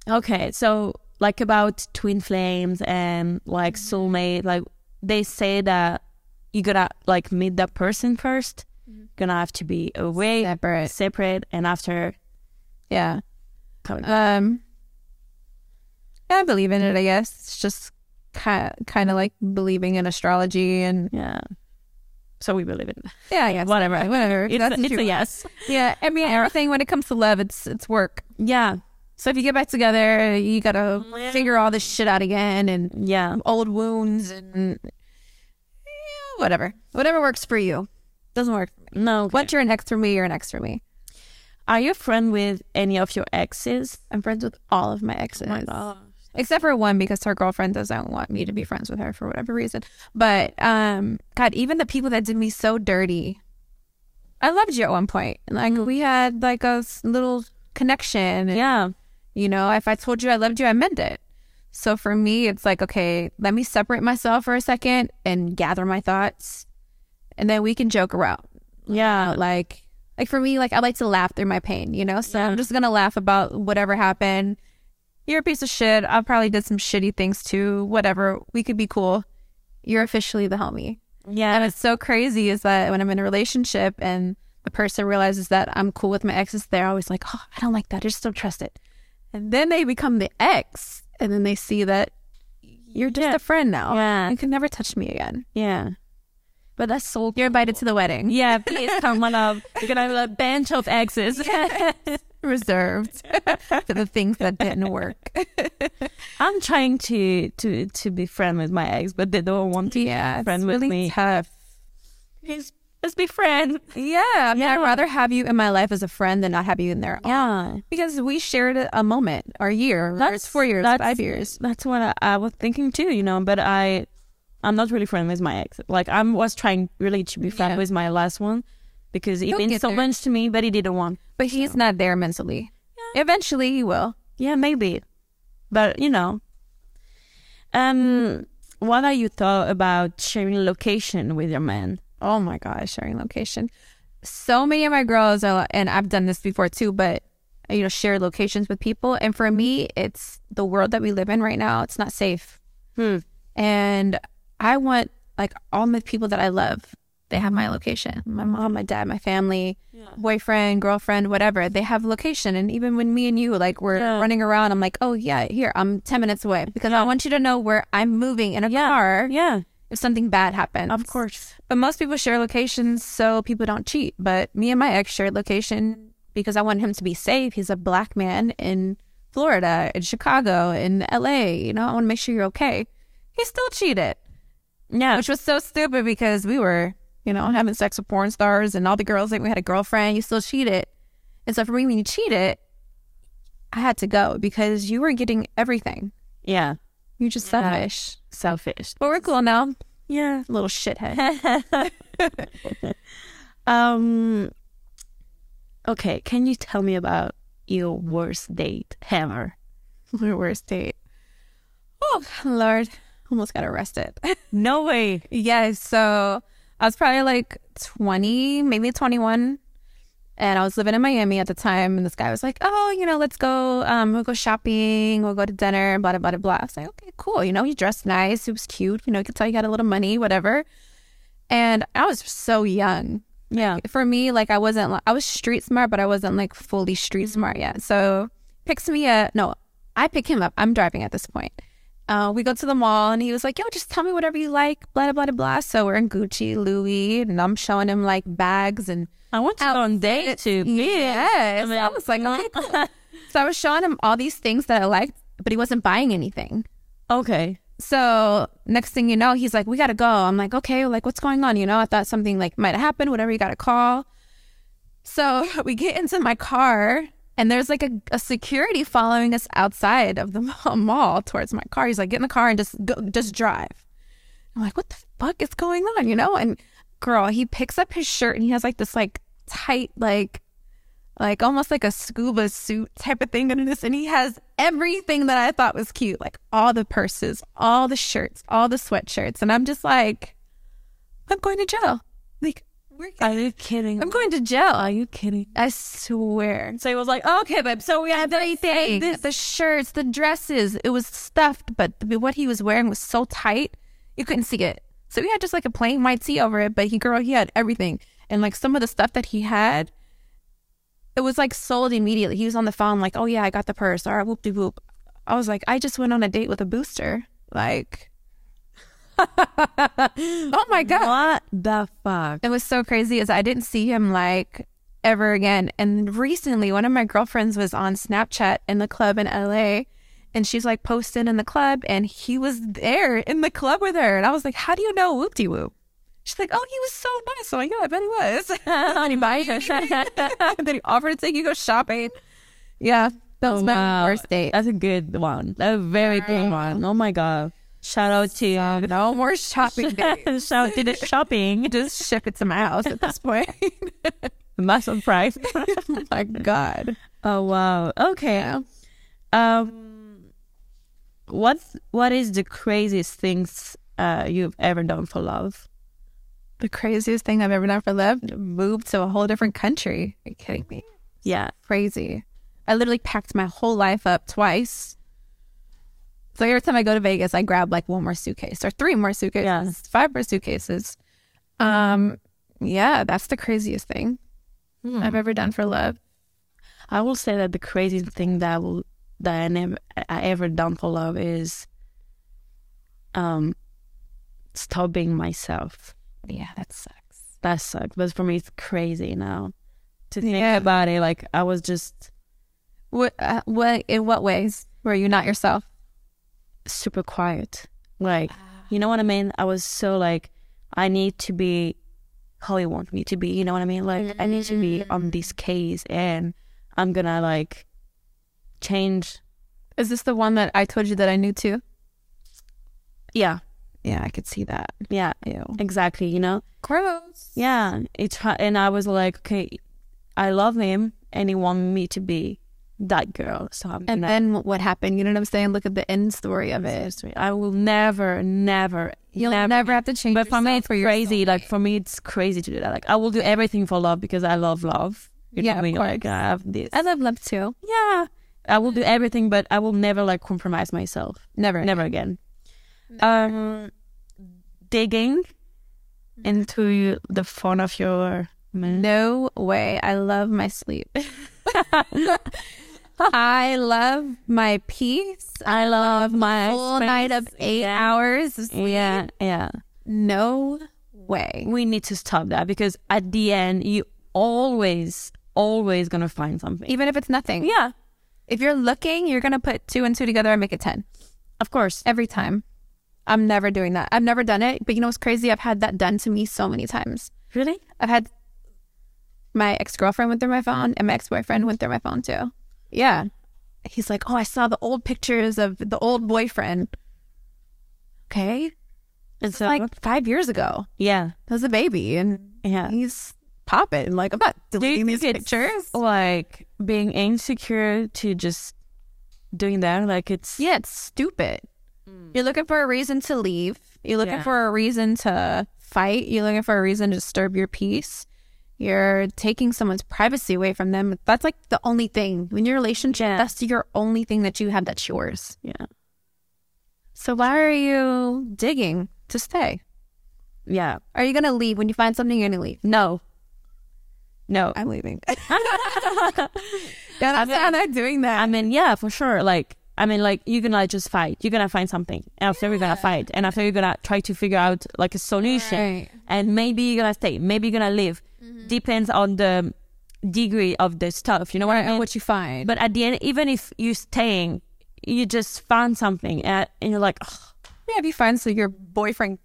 Okay, so like about twin flames and like Mm-hmm. soulmate, like they say that you gotta like meet that person 1st Mm-hmm. Gonna have to be away, Separate. separate, and after Yeah. coming. Um, yeah, I believe in it. I guess it's just kind kind of like believing in astrology and yeah. So we believe it. yeah, guess Whatever. whatever. It's, That's a, it's a yes. Yeah, I mean everything when it comes to love, it's it's work. Yeah. So if you get back together, you gotta figure all this shit out again and Yeah. old wounds and yeah, whatever, whatever works for you. Doesn't work for me. No. Once you're an ex for me, you're an ex for me. Are you a friend with any of your exes? I'm friends with all of my exes. except for one because her girlfriend doesn't want me to be friends with her for whatever reason. But um, God, even the people that did me so dirty, I loved you at one point. Like we had like a little connection. Yeah. You know, if I told you I loved you, I meant it. So for me, it's like, okay, let me separate myself for a second and gather my thoughts. And then we can joke around. Yeah. Like, like for me, like I like to laugh through my pain, you know? So I'm just gonna laugh about whatever happened. You're a piece of shit. I probably did some shitty things too. Whatever. We could be cool. You're officially the homie. Yeah. And it's so crazy is that when I'm in a relationship and the person realizes that I'm cool with my exes, they're always like, oh, I don't like that. I just don't trust it. And then they become the ex, and then they see that you're just Yeah. a friend now. Yeah. You can never touch me again. Yeah. But that's so You're invited to the wedding. Yeah, please come on up. You're gonna have a bench of exes. Reserved for the things that didn't work. I'm trying to to to be friend with my ex, but they don't want to Yeah. be It's friend with really me. tough. Please, let's be friends. Yeah. I mean, I'd rather have you in my life as a friend than not have you in there. Yeah, Because we shared a moment or a year. or it's four years, that's- five years. That's what I, I was thinking too, you know. But I, I'm not really friend with my ex. Like I was trying really to be friend Yeah. with my last one because he meant so there. much to me, but he didn't want. But he's not there mentally. Eventually he will. Yeah, maybe. But you know. Um what are you thought about sharing location with your man? Oh my gosh, sharing location. So many of my girls are, and I've done this before too, but you know, share locations with people. And for me, it's the world that we live in right now. It's not safe. Hmm. And I want like all the people that I love, they have my location. My mom, my dad, my family, boyfriend, girlfriend, whatever. They have location. And even when me and you like we're Yeah. running around, I'm like, oh yeah, here, I'm ten minutes away. Because I want you to know where I'm moving in a car Yeah, if something bad happens. of course. But most people share locations so people don't cheat. But me and my ex shared location because I want him to be safe. He's a black man in Florida, in Chicago, in LA. You know, I want to make sure you're okay. He still cheated, Yeah. which was so stupid because we were, you know, having sex with porn stars and all the girls think we had a girlfriend. You still cheated. And so for me, when you cheated, I had to go because you were getting everything. yeah. You're just selfish. Selfish. But we're cool now. Yeah. Little shithead. um Okay, can you tell me about your worst date ever? My worst date. Oh, Lord. Almost got arrested. No way. yeah. So I was probably like 20, maybe 21. And I was living in Miami at the time. And this guy was like, oh, you know, let's go. Um, we'll go shopping. We'll go to dinner, blah, blah, blah, blah. I was like, okay, cool. You know, he dressed nice. It was cute. You know, you could tell he had a little money, whatever. And I was so young Yeah. for me, like I wasn't, I was street smart, but I wasn't like fully street smart yet. So picks me up. No, I pick him up. I'm driving at this point. Uh, we go to the mall and he was like, yo, just tell me whatever you like, blah, blah, blah, blah. So we're in Gucci, Louis, and I'm showing him like bags and I want to go on date too. yes. I mean, I was like, okay, cool. so I was showing him all these things that I liked, but he wasn't buying anything. Okay. So next thing you know, he's like, "We gotta go." I'm like, "Okay, like what's going on?" You know, I thought something like might have happened. Whatever, you got to call. So we get into my car, and there's like a, a security following us outside of the mall, mall towards my car. He's like, "Get in the car and just go, just drive." I'm like, "What the fuck is going on?" You know? And girl, he picks up his shirt and he has like this like tight like like almost like a scuba suit type of thing under this. And he has everything that I thought was cute, like all the purses, all the shirts, all the sweatshirts. And I'm just like, I'm going to jail. Like, we're, Are you kidding? I'm going to jail. Are you kidding? I swear. So he was like, oh, okay, babe. So we have Everything, this. the shirts, the dresses, it was stuffed, but what he was wearing was so tight, you couldn't see it. So he had just like a plain white tee over it, but he, girl, he had everything. And like some of the stuff that he had, it was like sold immediately. He was on the phone, like, oh yeah, I got the purse, or whoop de whoop. I was like, I just went on a date with a booster. Like, oh my God. What the fuck? It was so crazy is I didn't see him like ever again. And recently, one of my girlfriends was on Snapchat in the club in LA, and she's like posting in the club, and he was there in the club with her. And I was like, "How do you know Whoop De Whoop?" She's like, "Oh, he was so nice." So yeah, I bet he was. and he buy and then he offered to take you go shopping. Yeah, that was my Wow. worst date. That's a good one. That's a very good one. Oh my god. Shout out to you. No more shopping days. Shout out to the shopping. Just ship it to my house at this point. Massive price. oh my god. oh wow. Okay. Um what what is the craziest things uh, you've ever done for love? The craziest thing I've ever done for love, moved to a whole different country. Are you kidding me? Yeah, Crazy. I literally packed my whole life up twice. So every time I go to Vegas, I grab like one more suitcase or three more suitcases, Yeah. five more suitcases. Um, yeah, that's the craziest thing I've ever done for love. I will say that the craziest thing that I will that I never I ever done for love is um stop being myself. Yeah, that sucks. That sucks, but for me it's crazy now to think Yeah. about it. Like I was just What? Uh, what? In what ways were you not yourself? super quiet. Like you know what I mean? I was so like I need to be how you want me to be. You know what I mean? Like I need to be on this case, and I'm gonna like change. Is this the one that I told you that I knew too? Yeah, Yeah, I could see that. yeah, Ew. exactly. You know. Gross. Yeah, it's ha- and I was like, okay, I love him, and he wanted me to be that girl. So I'm And gonna. then what happened? You know what I'm saying? Look at the end story of it. I will never, never, You'll never, have to change. But for me, it's for crazy. Like for me, it's crazy to do that. Like I will do everything for love because I love love. You Yeah, know of me? Like course. I have this. I love love too. yeah, I will do everything, but I will never like compromise myself. Never. Never again. Um, digging into the fun of your man. No way. I love my sleep. I love my peace. I love my Full night of eight Yeah. hours. of sleep. Yeah, yeah. No way. We need to stop that because at the end, you always, always gonna find something. Even if it's nothing. Yeah, If you're looking, you're gonna put two and two together and make it ten. of course. Every time. I'm never doing that. I've never done it, but you know what's crazy? I've had that done to me so many times. Really? I've had my ex girlfriend went through my phone and my ex boyfriend went through my phone too. Yeah. He's like, Oh, I saw the old pictures of the old boyfriend. Okay. It's It's like five years ago. yeah, I was a baby and yeah. he's popping. Like, I'm not deleting these think pictures. Like being insecure to just doing that. Like it's Yeah, it's stupid. Mm. You're looking for a reason to leave. You're looking Yeah. for a reason to fight. You're looking for a reason to disturb your peace. You're taking someone's privacy away from them. That's like the only thing. When your relationship, Yeah. that's your only thing that you have that's yours. yeah, So why are you digging to stay? yeah. Are you gonna leave when you find something? You're gonna leave. No, no. I'm leaving. yeah, that's how they're doing that. I mean, yeah, for sure. Like, I mean, like you're gonna just fight. You're gonna find something. And after you're gonna fight, and after you're gonna try to figure out like a solution. Right. And maybe you're gonna stay. Maybe you're gonna leave. Mm-hmm. Depends on the degree of the stuff. You know what I and mean? what you find. But at the end, even if you're staying, you just found something, and, and you're like, yeah, if you find so your boyfriend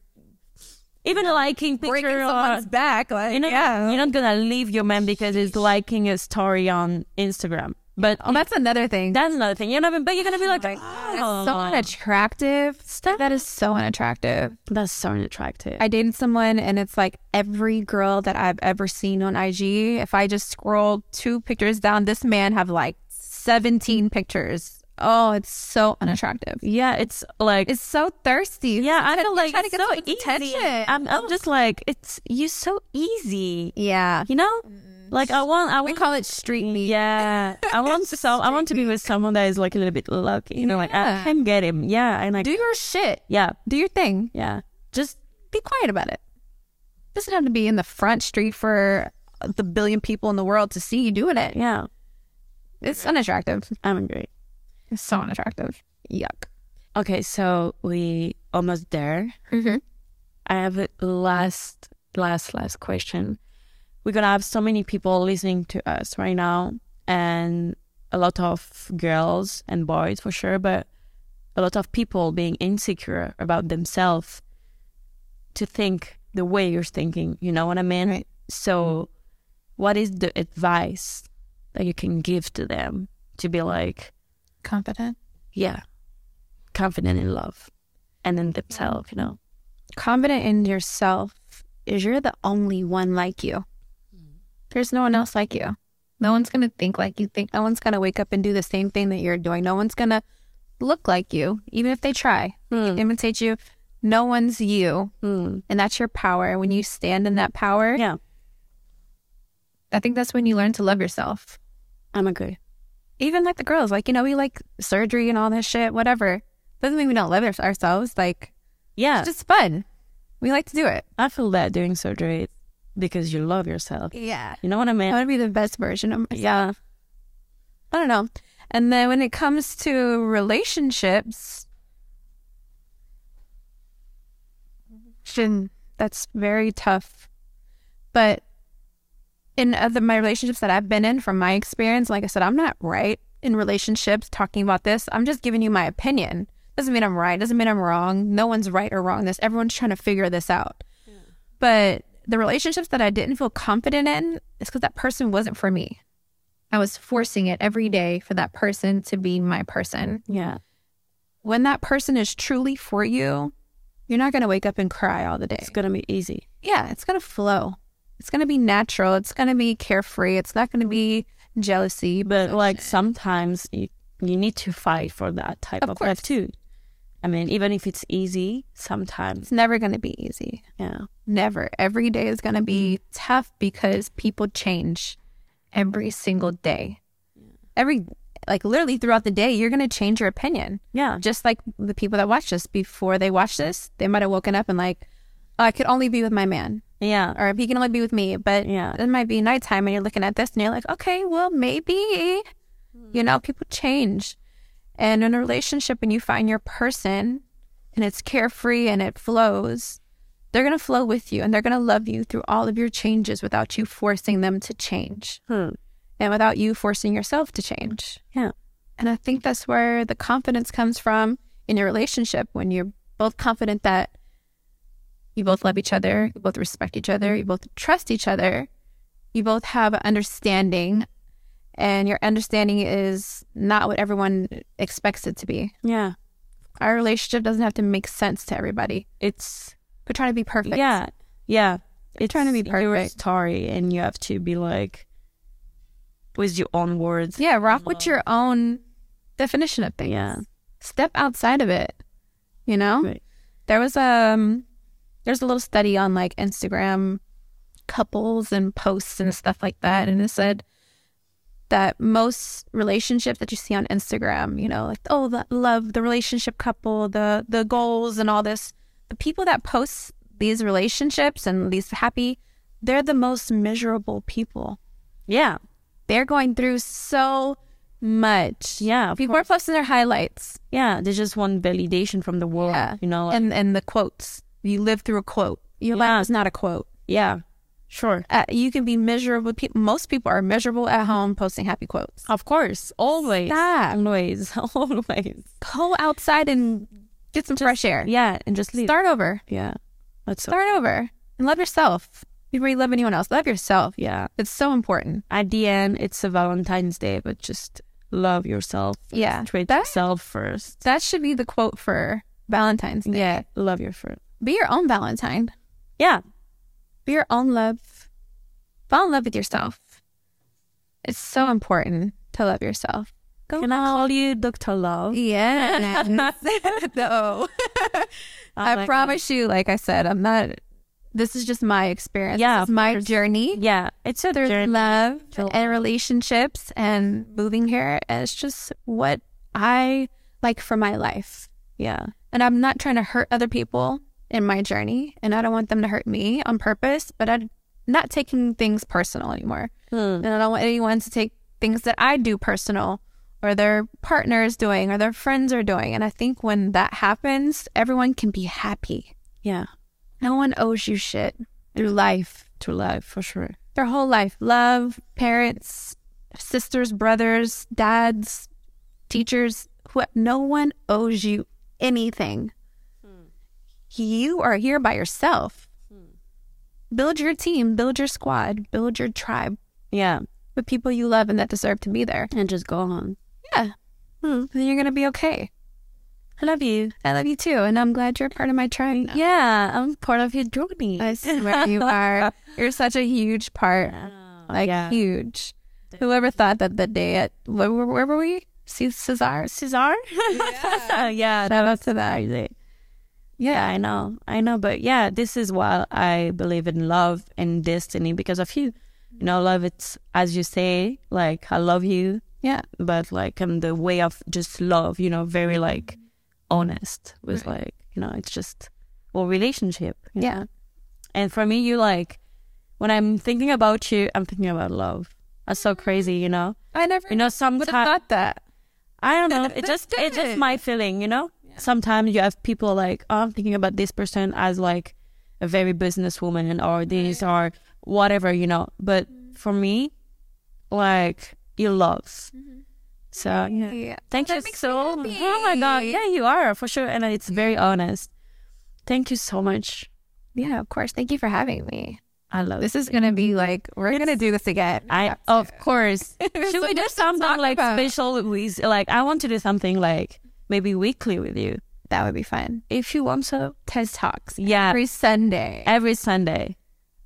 even liking breaking picture or someone's back, like You're not, yeah, you're not gonna leave your man because he's liking a story on Instagram. But Oh, that's another thing. that's another thing. You're not, but you're gonna be like, That's oh, so unattractive. That is so unattractive. that's so unattractive. I dated someone, and it's like every girl that I've ever seen on IG. If I just scroll two pictures down, this man have like seventeen pictures. Oh, it's so unattractive. yeah, it's like It's so thirsty. yeah, I feel like trying to get so easy. attention. I'm, I'm oh. just like it's you're so easy, yeah. you know. Mm. Like I want, I want, We call it street meat. yeah, I want some, I want to be with someone that is like a little bit lucky, you know, like I can get him, yeah, and like Do your shit. yeah, Do your thing. yeah, just Be quiet about it. Doesn't have to be in the front street for the billion people in the world to see you doing it. yeah, It's unattractive. I'm agree. So unattractive. Yuck. Okay, so we almost there. Mm-hmm. I have a last, last, last question. We're gonna have so many people listening to us right now, and a lot of girls and boys for sure, but a lot of people being insecure about themselves to think the way you're thinking. You know what I mean? Right. So, what is the advice that you can give to them to be like, Confident. yeah, confident in love and in themselves? You know? Confident in yourself is you're the only one like you. There's no one else like you. No one's gonna think like you think. No one's gonna wake up and do the same thing that you're doing. No one's gonna look like you, even if they try. Hmm. Imitate you. No one's you. Hmm. And that's your power. When you stand in that power, Yeah, I think that's when you learn to love yourself. I'm agree. Even like the girls, like, you know, we like surgery and all this shit, whatever. Doesn't mean we don't love ourselves. Like, Yeah, it's just fun. We like to do it. I feel that doing surgery because you love yourself. Yeah. You know what I mean? I want to be the best version of myself. Yeah. I don't know. And then when it comes to relationships, that's very tough. But in uh, other my relationships that I've been in, from my experience, like I said, I'm not right in relationships talking about this. I'm just giving you my opinion. Doesn't mean I'm right. Doesn't mean I'm wrong. No one's right or wrong. This everyone's trying to figure this out. But the relationships that I didn't feel confident in is because that person wasn't for me. I was forcing it every day for that person to be my person. Yeah. When that person is truly for you, you're not going to wake up and cry all the day. It's gonna be easy. Yeah, it's going to flow. It's going to be natural. It's going to be carefree. It's not going to be jealousy. But like sometimes you you need to fight for that type Of of, course. life too. I mean, even if it's easy, sometimes it's never going to be easy. yeah. Never. Every day is going to be mm-hmm. tough because people change every single day. Every, like literally throughout the day, you're going to change your opinion. Yeah. Just like the people that watch this before they watch this, they might have woken up and like, I could only be with my man Yeah. or he can only be with me. But Yeah. it might be nighttime and you're looking at this and you're like, okay, well, maybe, you know, people change. And in a relationship, when you find your person and it's carefree and it flows, they're going to flow with you and they're going to love you through all of your changes without you forcing them to change Hmm. and without you forcing yourself to change. Yeah. And I think that's where the confidence comes from in your relationship when you're both confident that you both love each other, you both respect each other, you both trust each other, you both have understanding, and your understanding is not what everyone expects it to be. Yeah. Our relationship doesn't have to make sense to everybody. It's We're trying to be perfect. yeah. Yeah. It's trying to be your perfect. story and you have to be like with your own words. Yeah, rock with your own definition of things. Yeah. Step outside of it. You know? Right. There was um there's a little study on like Instagram couples and posts and stuff like that and it said that most relationships that you see on Instagram, you know, like oh the love, the relationship couple, the the goals and all this, the people that post these relationships and these happy, they're the most miserable people. Yeah. They're going through so much. Yeah. People are posting their highlights Yeah, they just want validation from the world. Yeah. You know, like, and and the quotes. You live through a quote. Your Yeah. life is not a quote. yeah, sure. Uh, you can be miserable. People, most people are miserable at home posting happy quotes. Of course, always, Stop. always, always. Go outside and get some fresh air. Yeah, and just leave. Start over. Yeah, Let's Start over and love yourself before you love anyone else. Love yourself. Yeah, It's so important. at the end, it's a Valentine's Day, but just love yourself. Yeah. treat That- yourself first. That should be the quote for Valentine's Day. Yeah, love your first. Be your own Valentine. Yeah, Be your own love. Fall in love with yourself. It's so important to love yourself. Go can I call you Doctor Love? Yeah. no. I like promise you, like I said, I'm not. This is just my experience. Yeah, of my journey. Yeah, it's a There's journey. love and relationships and moving here. It's just what I like for my life. Yeah, And I'm not trying to hurt other people in my journey. And I don't want them to hurt me on purpose, but I'm not taking things personal anymore. Hmm. And I don't want anyone to take things that I do personal or their partner is doing or their friends are doing. And I think when that happens, everyone can be happy. yeah, No one owes you shit through life, to life for sure. their whole life. Love, parents, sisters, brothers, dads, teachers, who, no one owes you anything. You are here by yourself. Build your team, build your squad, build your tribe Yeah, with people you love and that deserve to be there. and just go on. Yeah. Hmm. Then you're going to be okay. I love you. I love you too. And I'm glad you're part of my tribe. now. Yeah, I'm part of your journey. I swear you are. You're such a huge part. Like, yeah. huge. Whoever thought that the day at, where, where, where were we? See Cesar? Cesar? Yeah, yeah Shout out to that. Yeah, I know. I know. But yeah, this is why I believe in love and destiny because of you. You know, love, it's, as you say, like, I love you, Yeah. but like, um, the way of just love, you know, very like honest with like, you know, it's just, well, relationship. Yeah. know? And for me, you like, when I'm thinking about you, I'm thinking about love. That's so crazy, you know? I never You know, would have sometimes thought that. I don't know. It just it's just my feeling, you know. Sometimes you have people like, oh, I'm thinking about this person as like a very businesswoman or this or whatever, you know. But mm-hmm. for me, like you love. Mm-hmm. So yeah. Yeah. Thank That you so. Oh my god, yeah, you are for sure, and it's very mm-hmm. honest. Thank you so much. Yeah, of course. Thank you for having me. I love This is gonna be like we're gonna do this again. I of course. Should so we do something like about. special with like I want to do something like maybe weekly with you That would be fun. if you want so. TED Talks. Yeah, Every Sunday. every Sunday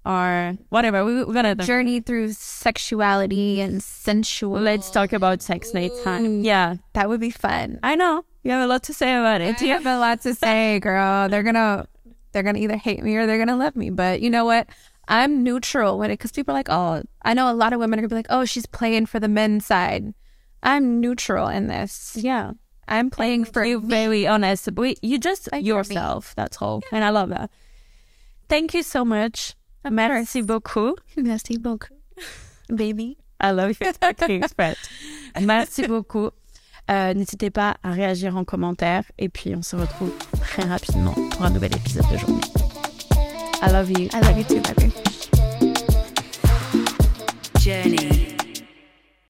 or whatever. We, we're gonna Journey through sexuality and sensual. let's talk about sex next time. Mm. Yeah, That would be fun. I know you have a lot to say about it. I have a lot to say, girl. They're gonna they're gonna either hate me or they're gonna love me. But you know what? I'm neutral when it because people are like, oh, I know a lot of women are gonna be like, oh, she's playing for the men's side. I'm neutral in this. Yeah, I'm playing for you're very honest. But you just Like yourself. That's all, and I love that. Thank you so much. Merci beaucoup. Merci beaucoup, baby. I love French. Merci beaucoup. Euh, N'hésitez pas à réagir en commentaire et puis on se retrouve très rapidement pour un nouvel épisode de journée. I love you. I love you too, baby. Journey